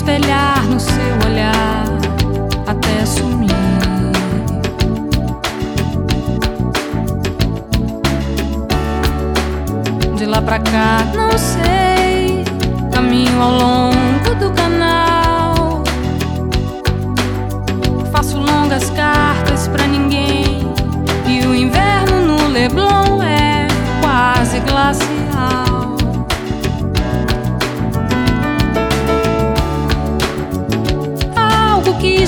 espelhar no seu olhar até sumir. De lá pra cá, não sei. Caminho ao longo do canal. Faço longas cartas pra ninguém. E o inverno no Leblon é quase glacial.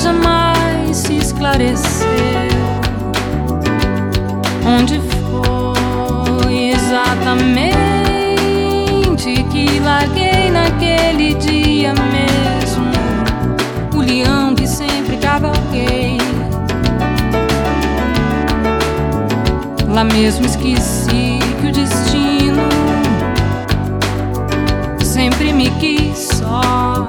Jamais se esclareceu. Onde foi exatamente que larguei naquele dia mesmo? O leão que sempre cavalguei. Lá mesmo esqueci que o destino sempre me quis só.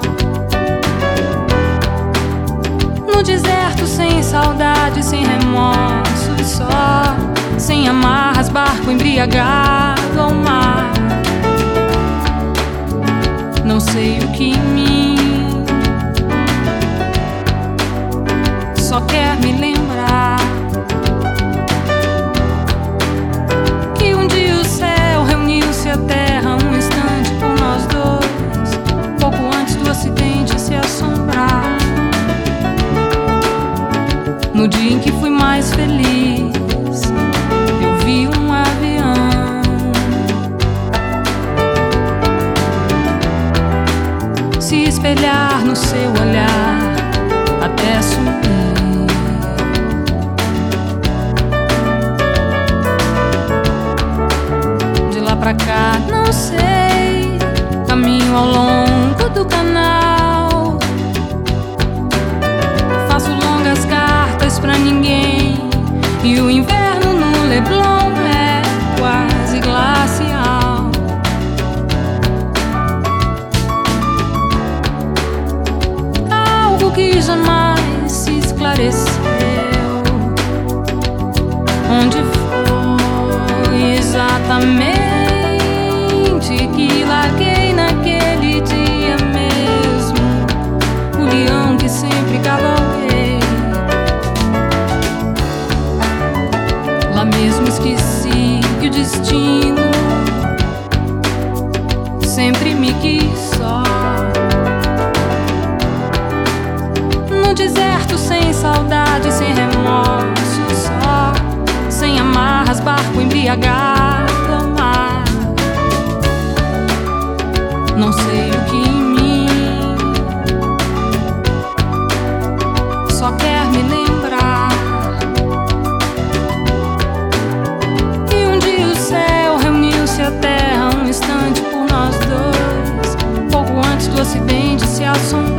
Sem remorso e só. Sem amarras, barco embriagado ao mar. Não sei o que em mim só quer me lembrar. Feliz, eu vi um avião. Se espelhar no seu olhar até sumir. De lá pra cá, E o inverno no Leblon é quase glacial. Algo que jamais se esclareceu. Onde foi exatamente mesmo esqueci que o destino sempre me quis só. No deserto, sem saudade, sem remorso, só. Sem amarras, barco embriagado ao mar. Não sei o que em mim. Só quer garçon.